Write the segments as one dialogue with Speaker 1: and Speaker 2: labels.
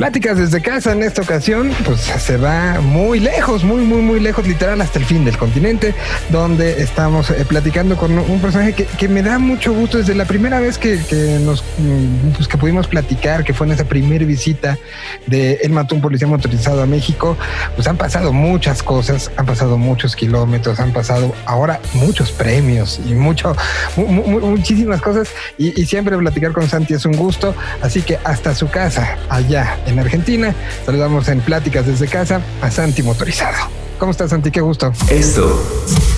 Speaker 1: Pláticas desde casa en esta ocasión, pues se va muy lejos, muy, muy, muy lejos, literal hasta el fin del continente, donde estamos eh, platicando con un personaje que, me da mucho gusto desde la primera vez que, nos mm, pues, que pudimos platicar, que fue en esa primera visita de El Mató un Policía Motorizado a México, pues han pasado muchas cosas, han pasado muchos kilómetros, han pasado ahora muchos premios y mucho, muchísimas cosas. Y, y siempre platicar con Santi es un gusto. Así que hasta su casa, allá en Argentina, saludamos en Pláticas desde casa a Santi Motorizado. ¿Cómo estás, Santi? Qué gusto.
Speaker 2: Esto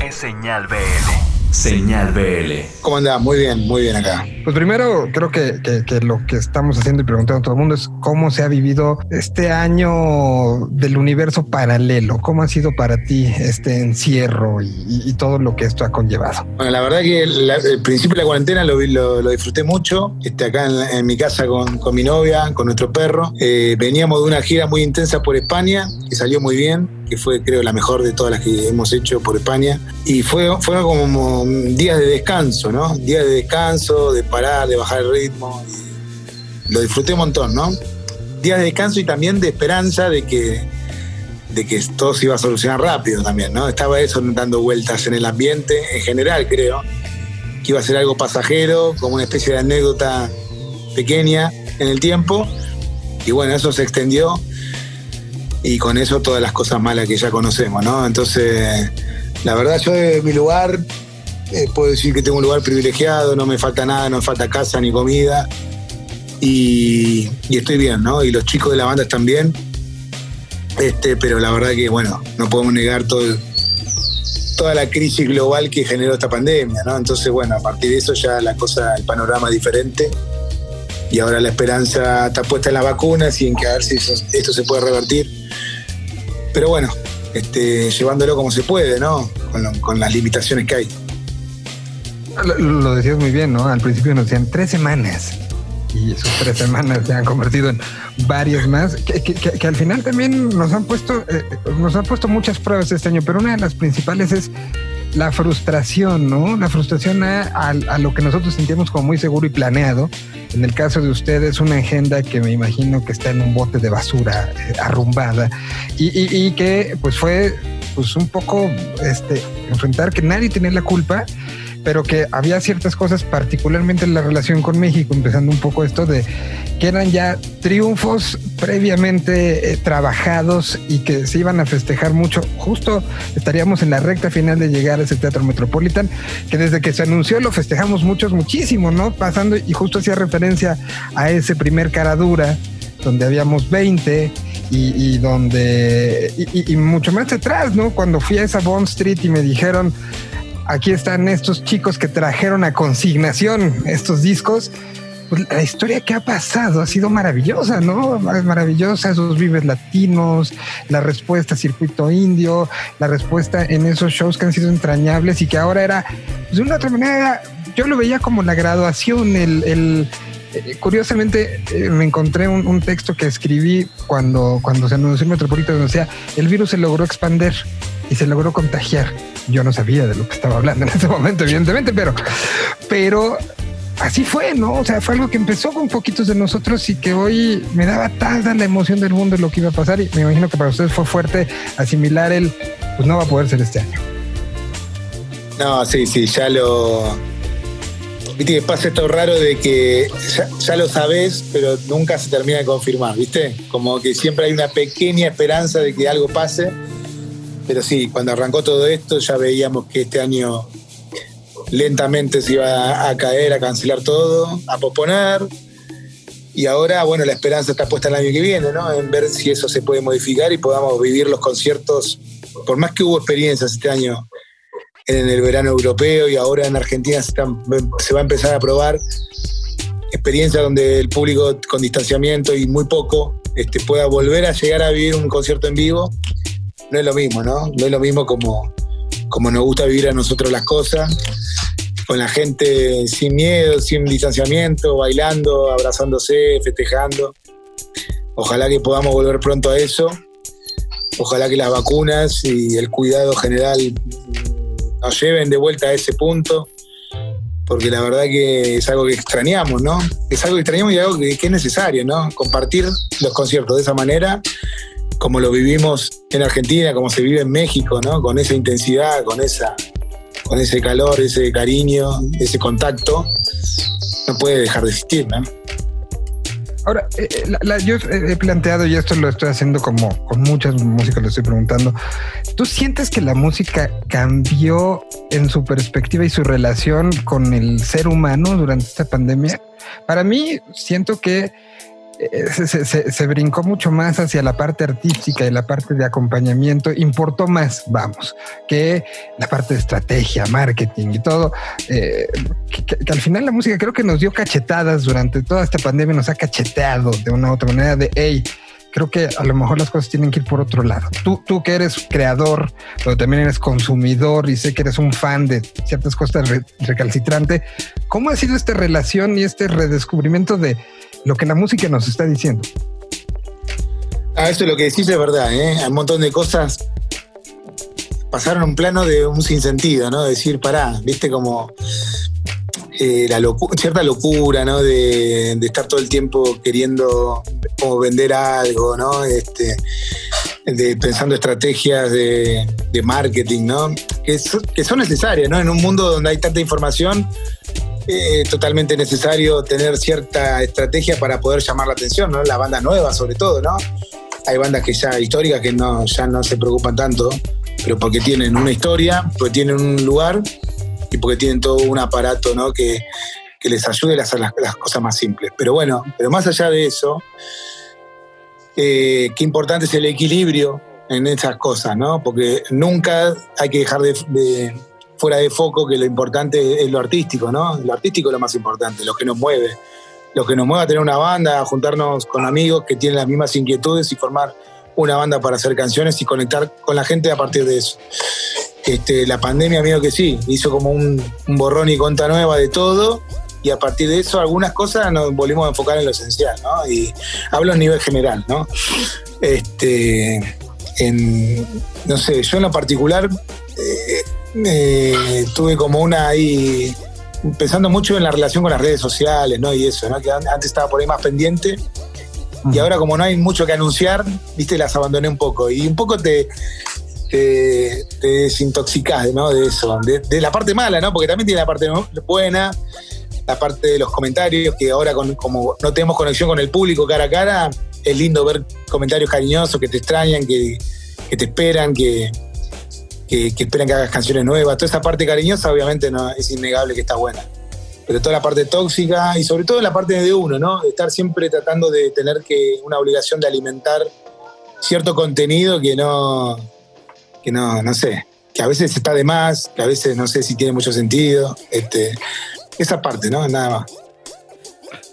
Speaker 2: es Señal BL. Señal BL.
Speaker 3: ¿Cómo andás? Muy bien, muy bien acá.
Speaker 1: Pues primero, creo que, lo que estamos haciendo y preguntando a todo el mundo es cómo se ha vivido este año del universo paralelo. ¿Cómo ha sido para ti este encierro y, todo lo que esto ha conllevado?
Speaker 3: Bueno, la verdad que el principio de la cuarentena lo, lo, disfruté mucho. Este, acá en, mi casa con, mi novia, con nuestro perro. Eh, veníamos de una gira muy intensa por España, que salió muy bien que fue creo la mejor de todas las que hemos hecho por España. Y fue, fue como días de descanso, ¿no? Días de descanso, de parar, de bajar el ritmo. lo disfruté un montón, ¿no? Días de descanso y también de esperanza de que, de que todo se iba a solucionar rápido también, ¿no? Estaba eso dando vueltas en el ambiente, en general creo, que iba a ser algo pasajero, como una especie de anécdota pequeña en el tiempo. Y bueno, eso se extendió y con eso todas las cosas malas que ya conocemos, ¿no? Entonces, la verdad yo de mi lugar eh, puedo decir que tengo un lugar privilegiado, no me falta nada, no me falta casa ni comida y, estoy bien, ¿no? Y los chicos de la banda están bien, este, pero la verdad que, bueno, no podemos negar todo toda la crisis global que generó esta pandemia, ¿no? Entonces, bueno, a partir de eso ya la cosa, el panorama es diferente y ahora la esperanza está puesta en las vacunas y en que a ver si esto se puede revertir pero bueno, este, llevándolo como se puede, ¿no? Con, las limitaciones que hay.
Speaker 1: Lo, decías muy bien, ¿no? Al principio nos decían tres semanas y esas tres semanas se han convertido en varias más, que, al final también nos han puesto, eh, nos han puesto muchas pruebas este año, pero una de las principales es la frustración, ¿no? La frustración a, lo que nosotros sentíamos como muy seguro y planeado. En el caso de ustedes, una agenda que me imagino que está en un bote de basura eh, arrumbada y, que pues fue pues un poco este, enfrentar que nadie tenía la culpa pero que había ciertas cosas, particularmente en la relación con México, empezando un poco esto de que eran ya triunfos previamente eh, trabajados y que se iban a festejar mucho. Justo estaríamos en la recta final de llegar a ese Teatro Metropolitan, que desde que se anunció lo festejamos muchos, muchísimo, ¿no? Pasando y justo hacía referencia a ese primer cara dura, donde habíamos 20 y, donde, y, y, mucho más atrás, ¿no? Cuando fui a esa Bond Street y me dijeron, aquí están estos chicos que trajeron a consignación estos discos. Pues la historia que ha pasado ha sido maravillosa, ¿no? Maravillosa, esos vives latinos, la respuesta circuito indio, la respuesta en esos shows que han sido entrañables y que ahora era, pues, de una otra manera, yo lo veía como la graduación, el, eh, curiosamente eh, me encontré un, texto que escribí cuando, cuando se anunció el Metropolitano, decía, el virus se logró expander y se logró contagiar. Yo no sabía de lo que estaba hablando en ese momento, evidentemente, pero, pero así fue, ¿no? O sea, fue algo que empezó con poquitos de nosotros y que hoy me daba tanta la emoción del mundo de lo que iba a pasar y me imagino que para ustedes fue fuerte asimilar el, pues no va a poder ser este año.
Speaker 3: No, sí, sí, ya lo... Viste que pasa esto raro de que ya, ya, lo sabes, pero nunca se termina de confirmar, ¿viste? Como que siempre hay una pequeña esperanza de que algo pase pero sí, cuando arrancó todo esto ya veíamos que este año lentamente se iba a caer, a cancelar todo, a posponer. Y ahora, bueno, la esperanza está puesta el año que viene, ¿no? En ver si eso se puede modificar y podamos vivir los conciertos. Por más que hubo experiencias este año en el verano europeo y ahora en Argentina se, va a empezar a probar experiencias donde el público con distanciamiento y muy poco este, pueda volver a llegar a vivir un concierto en vivo no es lo mismo, ¿no? No es lo mismo como, como nos gusta vivir a nosotros las cosas, con la gente sin miedo, sin distanciamiento, bailando, abrazándose, festejando. Ojalá que podamos volver pronto a eso. Ojalá que las vacunas y el cuidado general nos lleven de vuelta a ese punto. porque la verdad que es algo que extrañamos, ¿no? Es algo que extrañamos y algo que, es necesario, ¿no? Compartir los conciertos de esa manera, como lo vivimos en Argentina, como se vive en México, ¿no? Con esa intensidad, con, esa, con ese calor, ese cariño, ese contacto, no puede dejar de existir, ¿no?
Speaker 1: Ahora, eh, eh, yo he planteado, y esto lo estoy haciendo como con muchas músicas, le estoy preguntando, ¿tú sientes que la música cambió en su perspectiva y su relación con el ser humano durante esta pandemia? Para mí, siento que se, brincó mucho más hacia la parte artística y la parte de acompañamiento, importó más, vamos, que la parte de estrategia, marketing y todo, eh, que, al final la música creo que nos dio cachetadas durante toda esta pandemia, nos ha cacheteado de una u otra manera de, hey, creo que a lo mejor las cosas tienen que ir por otro lado. Tú, tú que eres creador, pero también eres consumidor y sé que eres un fan de ciertas cosas recalcitrante, ¿cómo ha sido esta relación y este redescubrimiento de lo que la música nos está diciendo.
Speaker 3: Ah, eso es lo que decís es verdad, ¿eh? Hay un montón de cosas pasaron un plano de un sinsentido, ¿no? Decir, pará, viste como eh, la cierta locura, ¿no? De, estar todo el tiempo queriendo como vender algo, ¿no? Este, de, pensando estrategias de, marketing, ¿no? Que, que son necesarias, ¿no? En un mundo donde hay tanta información, eh, totalmente necesario tener cierta estrategia para poder llamar la atención, ¿no? Las bandas nuevas sobre todo, ¿no? Hay bandas que ya históricas que no, ya no se preocupan tanto, pero porque tienen una historia, porque tienen un lugar y porque tienen todo un aparato, ¿no? Que, les ayude a hacer las, cosas más simples. Pero bueno, pero más allá de eso, eh, qué importante es el equilibrio en esas cosas, ¿no? Porque nunca hay que dejar de fuera de foco que lo importante es lo artístico, ¿no? Lo artístico es lo más importante, lo que nos mueve. Lo que nos mueve a tener una banda, a juntarnos con amigos que tienen las mismas inquietudes y formar una banda para hacer canciones y conectar con la gente a partir de eso. Este, la pandemia, amigo que sí, hizo como un, borrón y cuenta nueva de todo y a partir de eso algunas cosas nos volvimos a enfocar en lo esencial, ¿no? Y hablo a nivel general, ¿no? Este, en, no sé, yo en lo particular eh, eh, tuve como una ahí, pensando mucho en la relación con las redes sociales, ¿no? Y eso, ¿no? Que antes estaba por ahí más pendiente. Y ahora como no hay mucho que anunciar, viste, las abandoné un poco. Y un poco te, te, desintoxicás, ¿no? De eso. De, la parte mala, ¿no? Porque también tiene la parte buena, la parte de los comentarios, que ahora como no tenemos conexión con el público cara a cara, es lindo ver comentarios cariñosos que te extrañan, que, te esperan, que, esperan que hagas canciones nuevas. Toda esa parte cariñosa, obviamente, es innegable que está buena. Pero toda la parte tóxica y sobre todo la parte de uno, ¿no? Estar siempre tratando de tener que una obligación de alimentar cierto contenido que no, que no, no sé, que a veces está de más, que a veces no sé si tiene mucho sentido. Este, esa parte, ¿no? Nada más.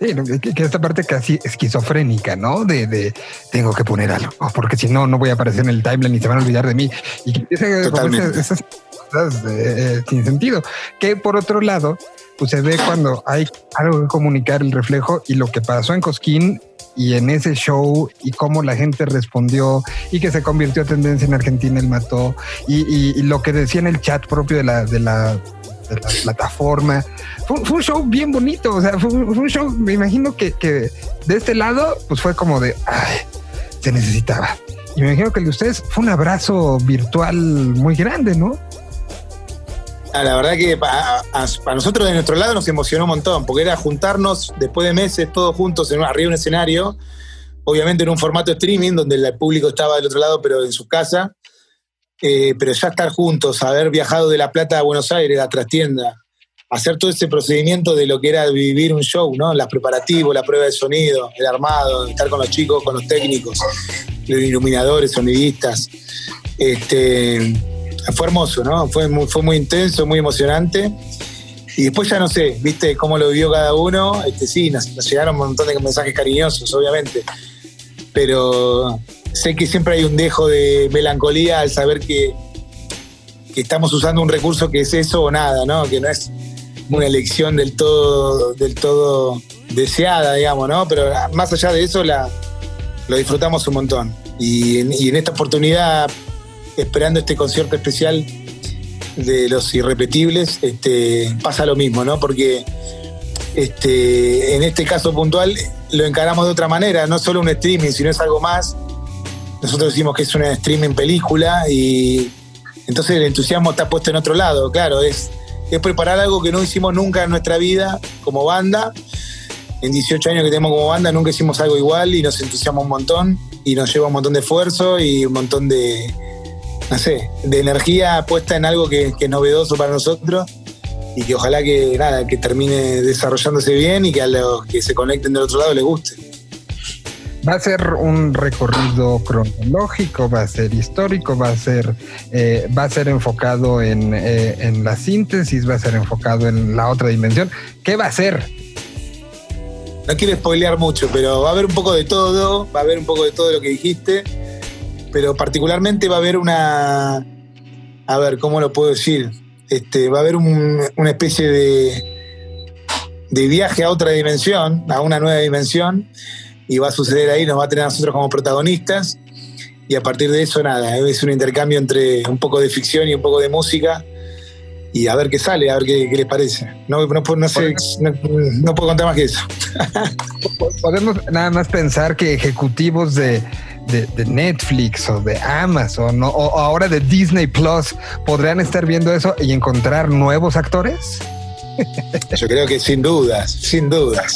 Speaker 1: Sí, que, esta parte casi esquizofrénica, ¿no? De, tengo que poner algo, porque si no, no voy a aparecer en el timeline y se van a olvidar de mí. Y que esas cosas eh, sin sentido. Que por otro lado, pues se ve cuando hay algo que comunicar el reflejo y lo que pasó en Cosquín y en ese show y cómo la gente respondió y que se convirtió en tendencia en Argentina el mató y, lo que decía en el chat propio de la, de la plataforma. Fue, un show bien bonito, o sea, fue, un show, me imagino que, de este lado, pues fue como de, ay, se necesitaba. Y me imagino que el de ustedes fue un abrazo virtual muy grande, ¿no?
Speaker 3: Ah, la verdad que para, nosotros de nuestro lado nos emocionó un montón, porque era juntarnos después de meses todos juntos arriba de un escenario, obviamente en un formato streaming donde el público estaba del otro lado, pero en su casa, eh, pero ya estar juntos, haber viajado de La Plata a Buenos Aires, a trastienda, hacer todo ese procedimiento de lo que era vivir un show, ¿no? Los preparativos, la prueba de sonido, el armado, estar con los chicos, con los técnicos, los iluminadores, sonidistas. Este, fue hermoso, ¿no? Fue muy, fue muy intenso, muy emocionante. Y después ya no sé, viste cómo lo vivió cada uno. Este, sí, nos llegaron un montón de mensajes cariñosos, obviamente. Pero sé que siempre hay un dejo de melancolía al saber que, estamos usando un recurso que es eso o nada, ¿no? Que no es una elección del todo, del todo deseada, digamos, ¿no? Pero más allá de eso, la, lo disfrutamos un montón. Y en, esta oportunidad, esperando este concierto especial de los irrepetibles, este, pasa lo mismo, ¿no? Porque este, en este caso puntual lo encaramos de otra manera, no solo un streaming, sino es algo más. Nosotros decimos que es una streaming película y entonces el entusiasmo está puesto en otro lado, claro, es, es preparar algo que no hicimos nunca en nuestra vida como banda. En 18 años que tenemos como banda nunca hicimos algo igual y nos entusiasma un montón y nos lleva un montón de esfuerzo y un montón de, no sé, de energía puesta en algo que, que es novedoso para nosotros y que ojalá que nada, que termine desarrollándose bien y que a los que se conecten del otro lado les guste.
Speaker 1: Va a ser un recorrido cronológico, va a ser histórico, va a ser, eh, va a ser enfocado en, eh, en la síntesis, va a ser enfocado en la otra dimensión. ¿Qué va a ser?
Speaker 3: No quiero spoilear mucho, pero va a haber un poco de todo, va a haber un poco de todo lo que dijiste, pero particularmente va a haber una, a ver, ¿cómo lo puedo decir? Este, va a haber un- una especie de, de viaje a otra dimensión, a una nueva dimensión, y va a suceder ahí, nos va a tener a nosotros como protagonistas, y a partir de eso, nada, es un intercambio entre un poco de ficción y un poco de música, y a ver qué sale, a ver qué, qué les parece. No, no, puedo- no sé, no, no puedo contar más que eso.
Speaker 1: Podemos nada más pensar que ejecutivos de, de- de Netflix o de Amazon o, o ahora de Disney Plus podrían estar viendo eso y encontrar nuevos actores.
Speaker 3: Yo creo que sin dudas, sin dudas.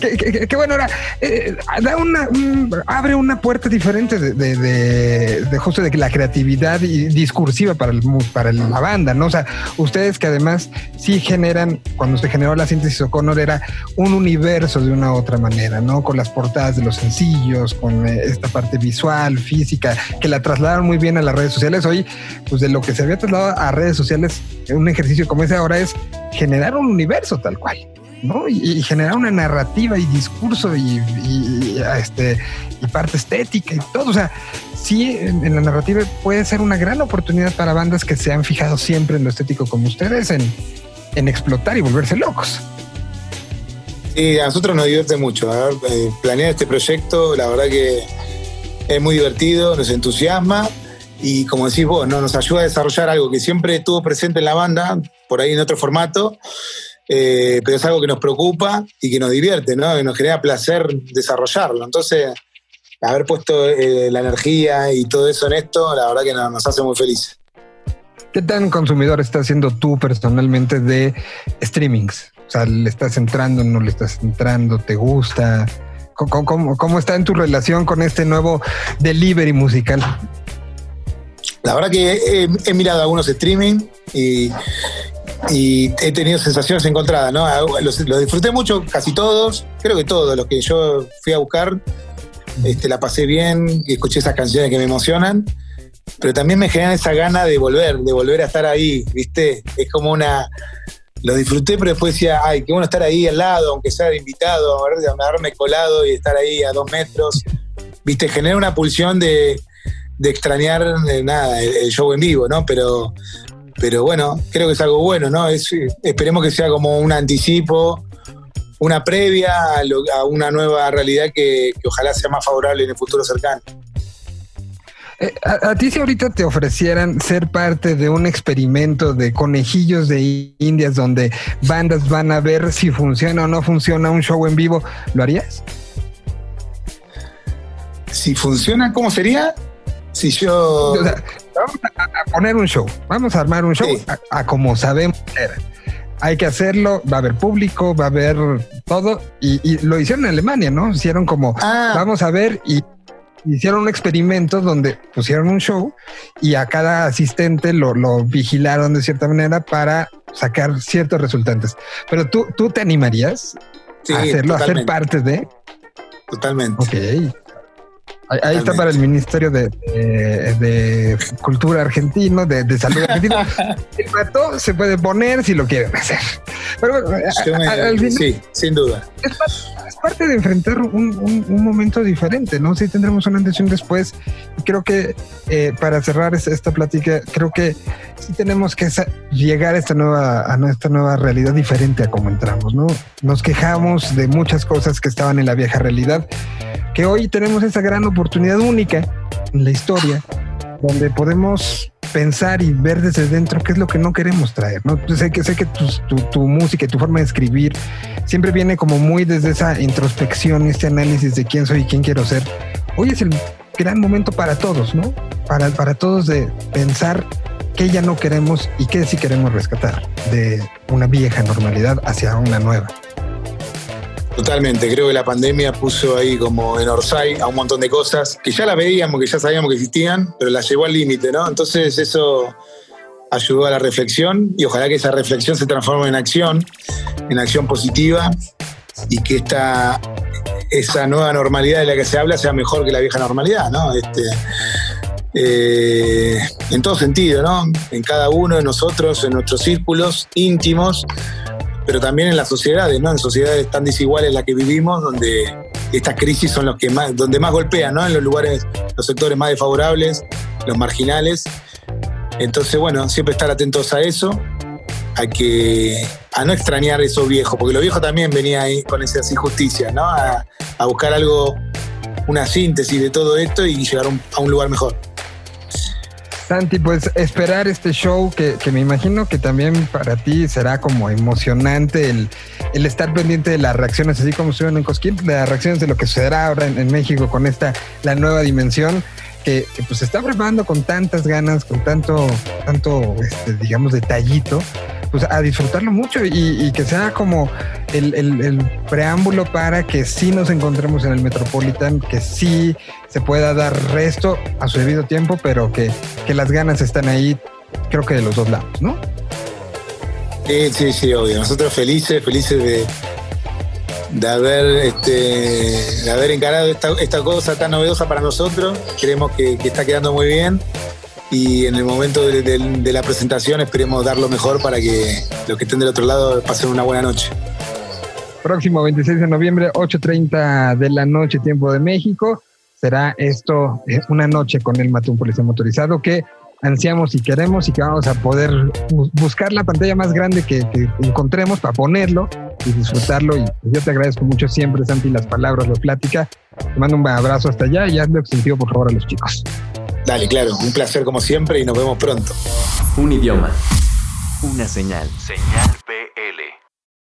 Speaker 1: Qué, bueno, ahora eh, da una, un- abre una puerta diferente de, de- de- de justo de la creatividad y discursiva para, el, para la banda, ¿no? O sea, ustedes que además sí generan, cuando se generó la síntesis O'Connor era un universo de una u otra manera, ¿no? Con las portadas de los sencillos, con eh, esta parte visual, física, que la trasladaron muy bien a las redes sociales. Hoy, pues de lo que se había trasladado a redes sociales, un ejercicio como ese ahora es generar un universo tal cual. Y, y generar una narrativa y discurso y, este, y parte estética y todo. O sea, sí, en, la narrativa puede ser una gran oportunidad para bandas que se han fijado siempre en lo estético como ustedes, en, en explotar y volverse locos.
Speaker 3: Sí, a nosotros nos divierte mucho. A ver, eh, planear este proyecto, la verdad que es muy divertido, nos entusiasma y como decís vos, ¿no? nos ayuda a desarrollar algo que siempre estuvo presente en la banda, por ahí en otro formato, eh, pero es algo que nos preocupa y que nos divierte, ¿no? que nos genera placer desarrollarlo. Entonces, haber puesto eh, la energía y todo eso en esto, la verdad que nos, nos hace muy felices.
Speaker 1: ¿Qué tan consumidor estás siendo tú personalmente de streamings? O sea, ¿le estás entrando, no le estás entrando? ¿Te gusta? ¿Cómo, cómo- cómo está en tu relación con este nuevo delivery musical?
Speaker 3: La verdad que he, he mirado algunos streaming y, y he tenido sensaciones encontradas, ¿no? Los, disfruté mucho, casi todos, creo que todos los que yo fui a buscar, este, la pasé bien, escuché esas canciones que me emocionan, pero también me generan esa gana de volver, de volver a estar ahí, ¿viste? Es como una... Lo disfruté, pero después decía, ay, qué bueno estar ahí al lado, aunque sea de invitado, haberme colado y estar ahí a dos metros. Viste, genera una pulsión de, de extrañar eh, nada, el show en vivo, ¿no? Pero, pero bueno, creo que es algo bueno, ¿no? Es, esperemos que sea como un anticipo, una previa a, lo- a una nueva realidad que, que ojalá sea más favorable en el futuro cercano.
Speaker 1: Eh, a, a ti si ahorita te ofrecieran ser parte de un experimento de conejillos de indias donde bandas van a ver si funciona o no funciona un show en vivo, ¿lo harías?
Speaker 3: Si funciona, ¿cómo sería? Si yo...
Speaker 1: O sea, vamos a, poner un show, vamos a armar un show
Speaker 3: Sí.
Speaker 1: a, a como sabemos era. Hay que hacerlo, va a haber público, va a haber todo. Y, y lo hicieron en Alemania, ¿no? Hicieron como,
Speaker 3: Ah.
Speaker 1: vamos a ver, y hicieron un experimento donde pusieron un show y a cada asistente lo, lo vigilaron de cierta manera para sacar ciertos resultantes. Pero tú, tú te animarías
Speaker 3: sí,
Speaker 1: a hacerlo, a ser
Speaker 3: totalmente,
Speaker 1: parte de.
Speaker 3: totalmente.
Speaker 1: Ok. Ahí, está para el Ministerio de, de- de Cultura argentino, de, de Salud argentino. El pato se puede poner si lo quieren hacer. Pero bueno, a- a- al final
Speaker 3: sí, sin duda.
Speaker 1: es, parte, es parte de enfrentar un, un- un momento diferente, ¿no? Sí tendremos una antes y un después. Y creo que eh, para cerrar es- esta plática, creo que sí tenemos que llegar a esta nueva, a esta nueva realidad diferente a como entramos, ¿no? Nos quejamos de muchas cosas que estaban en la vieja realidad, que hoy tenemos esa gran oportunidad única en la historia, donde podemos pensar y ver desde dentro qué es lo que no queremos traer, ¿no? Sé que, sé que tu, tu, música y tu forma de escribir siempre viene como muy desde esa introspección, este análisis de quién soy y quién quiero ser. Hoy es el gran momento para todos, ¿no? Para, para todos de pensar qué ya no queremos y qué sí queremos rescatar de una vieja normalidad hacia una nueva.
Speaker 3: Totalmente, creo que la pandemia puso ahí como en Orsay a un montón de cosas que ya las veíamos, que ya sabíamos que existían, pero las llevó al límite, ¿no? Entonces eso ayudó a la reflexión y ojalá que esa reflexión se transforme en acción, en acción positiva y que esta, esa nueva normalidad de la que se habla sea mejor que la vieja normalidad, ¿no? Este, eh, en todo sentido, ¿no? En cada uno de nosotros, en nuestros círculos íntimos, pero también en las sociedades, ¿no? En sociedades tan desiguales las que vivimos, donde estas crisis son los que más, donde más golpean, ¿no? En los lugares, los sectores más desfavorables, los marginales. Entonces, bueno, siempre estar atentos a eso, a que a no extrañar eso viejo, porque lo viejo también venía ahí con esas injusticias, ¿no? A, buscar algo, una síntesis de todo esto y llegar a un lugar mejor.
Speaker 1: Santi, pues esperar este show que, me imagino que también para ti será como emocionante el, estar pendiente de las reacciones, así como estuvieron en Cosquín, de las reacciones de lo que sucederá ahora en, México con esta, la nueva dimensión. Que, pues se está preparando con tantas ganas, con tanto, tanto, este, digamos, detallito, pues a disfrutarlo mucho y, que sea como el, preámbulo para que sí nos encontremos en el Metropolitan, que sí se pueda dar resto a su debido tiempo, pero que, las ganas están ahí, creo que de los dos lados, ¿no?
Speaker 3: Sí, sí, sí, obvio. Nosotros felices, felices de, de haber este, de haber encarado esta, cosa tan novedosa para nosotros. Creemos que, que está quedando muy bien y en el momento de, la presentación esperemos dar lo mejor para que los que estén del otro lado pasen una buena noche.
Speaker 1: Próximo 26 de noviembre, 8.30 de la noche, tiempo de México. Será esto eh, una noche con el Matún Policía Motorizado que ansiamos y queremos y que vamos a poder buscar la pantalla más grande que, encontremos para ponerlo y disfrutarlo. Y yo te agradezco mucho siempre, Santi, las palabras, la plática. Te mando un abrazo hasta allá y hazle sentido, por favor, a los chicos.
Speaker 3: Dale, claro, un placer como siempre y nos vemos pronto.
Speaker 2: Un idioma. Una señal. Señal PL.